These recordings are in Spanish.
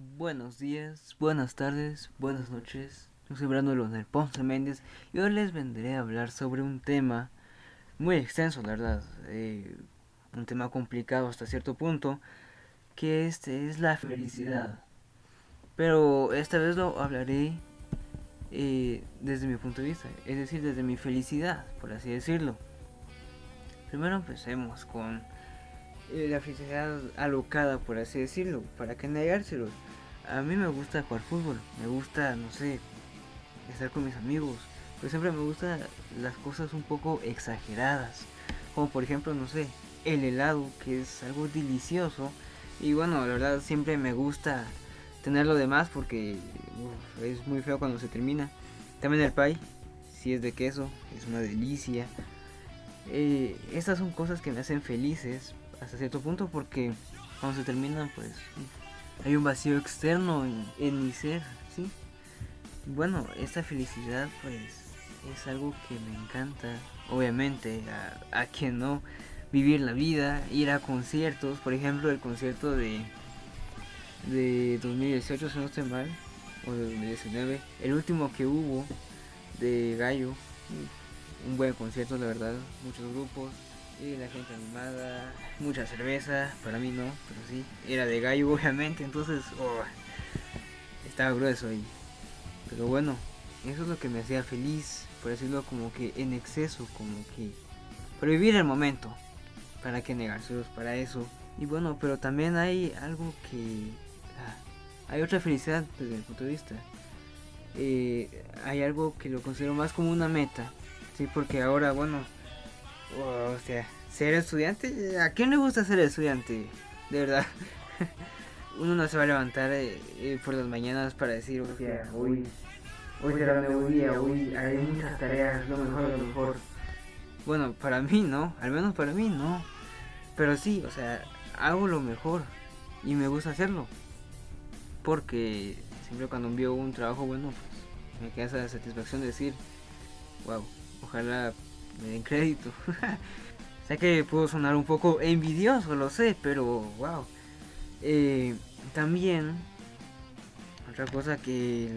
Buenos días, buenas tardes, buenas noches. Yo soy Brando Leonel Ponce Méndez y hoy les vendré a hablar sobre un tema muy extenso, la verdad. Eh, un tema complicado hasta cierto punto, que este es la felicidad. Pero esta vez lo hablaré eh, desde mi punto de vista, es decir, desde mi felicidad, por así decirlo. Primero empecemos con eh, la felicidad alocada, por así decirlo, para que negárselo. A mí me gusta jugar fútbol, me gusta, no sé, estar con mis amigos, pero siempre me gustan las cosas un poco exageradas, como por ejemplo, no sé, el helado, que es algo delicioso, y bueno, la verdad siempre me gusta tener lo demás porque es muy feo cuando se termina. También el pie, si es de queso, es una delicia. Eh, estas son cosas que me hacen felices hasta cierto punto porque cuando se terminan pues hay un vacío externo en, mi ser, ¿sí? Bueno, esta felicidad pues es algo que me encanta, obviamente, a, a quien no, vivir la vida, ir a conciertos, por ejemplo el concierto de, de 2018 si no estoy mal, o de 2019, el último que hubo de Gallo, un buen concierto la verdad, muchos grupos, y la gente animada, mucha cerveza, para mí no, pero sí, era de gallo obviamente, entonces oh, estaba grueso ahí. Pero bueno, eso es lo que me hacía feliz, por decirlo como que en exceso, como que por vivir el momento, para que negárselos para eso. Y bueno, pero también hay algo que... Ah, hay otra felicidad desde el punto de vista. Eh, hay algo que lo considero más como una meta, sí, porque ahora, bueno, o sea, ser estudiante, ¿a quién le gusta ser estudiante? De verdad. Uno no se va a levantar eh, eh, por las mañanas para decir, o sea, hoy, hoy será un nuevo día, hoy hay muchas tareas, lo mejor, lo mejor. Bueno, para mí no, al menos para mí no. Pero sí, o sea, hago lo mejor y me gusta hacerlo. Porque siempre cuando envío un trabajo bueno, pues me queda esa satisfacción de decir, wow, ojalá me den crédito. sé que puedo sonar un poco envidioso, lo sé, pero wow. Eh, también, otra cosa que,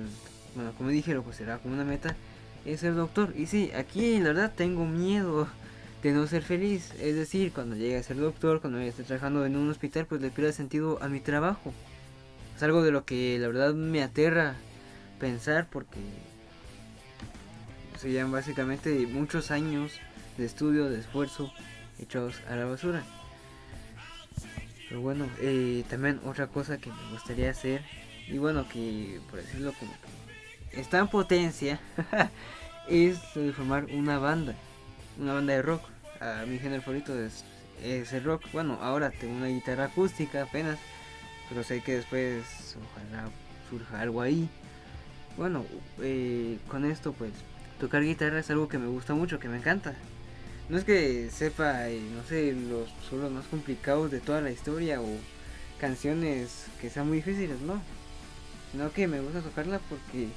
bueno, como dije, lo será como una meta, es ser doctor. Y sí, aquí la verdad tengo miedo de no ser feliz. Es decir, cuando llegue a ser doctor, cuando esté trabajando en un hospital, pues le pierda sentido a mi trabajo. Es algo de lo que la verdad me aterra pensar porque serían básicamente muchos años de estudio, de esfuerzo hechos a la basura. Pero bueno, eh, también otra cosa que me gustaría hacer, y bueno, que por decirlo como que está en potencia, es formar una banda, una banda de rock. A mi género favorito es, es el rock. Bueno, ahora tengo una guitarra acústica apenas, pero sé que después ojalá surja algo ahí. Bueno, eh, con esto pues tocar guitarra es algo que me gusta mucho, que me encanta. No es que sepa, eh, no sé, los solos más complicados de toda la historia o canciones que sean muy difíciles, no. Sino que me gusta tocarla porque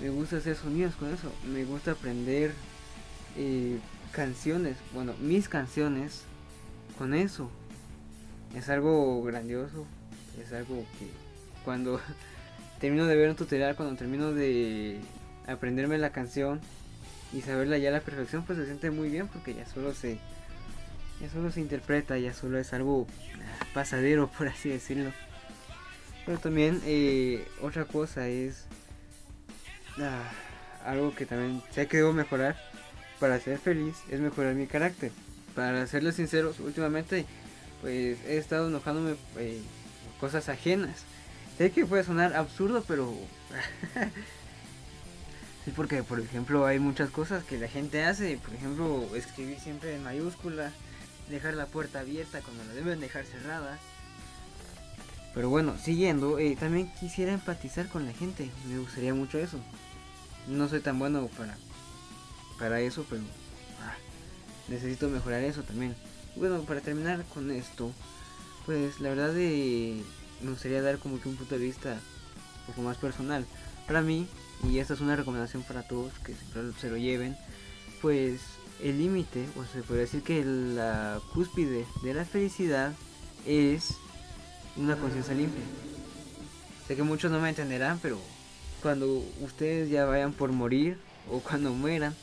me gusta hacer sonidos con eso. Me gusta aprender eh, canciones, bueno, mis canciones con eso. Es algo grandioso, es algo que cuando termino de ver un tutorial, cuando termino de aprenderme la canción y saberla ya a la perfección, pues se siente muy bien porque ya solo se ya solo se interpreta, ya solo es algo pasadero, por así decirlo. Pero también eh, otra cosa es ah, algo que también sé que debo mejorar para ser feliz es mejorar mi carácter. Para serles sinceros, últimamente pues he estado enojándome eh, cosas ajenas. Sé que puede sonar absurdo, pero sí porque por ejemplo hay muchas cosas que la gente hace, por ejemplo escribir siempre en mayúscula, dejar la puerta abierta cuando la deben dejar cerrada. Pero bueno, siguiendo, eh, también quisiera empatizar con la gente, me gustaría mucho eso. No soy tan bueno para para eso, pero ah, necesito mejorar eso también. Bueno, para terminar con esto, pues la verdad de, me gustaría dar como que un punto de vista un poco más personal. Para mí, y esta es una recomendación para todos que se lo lleven, pues el límite, o se puede decir que la cúspide de la felicidad es una conciencia limpia. Sé que muchos no me entenderán, pero cuando ustedes ya vayan por morir o cuando mueran,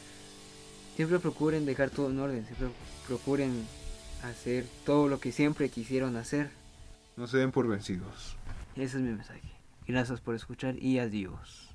siempre procuren dejar todo en orden, siempre procuren hacer todo lo que siempre quisieron hacer. No se den por vencidos. Ese es mi mensaje. Gracias por escuchar y adiós.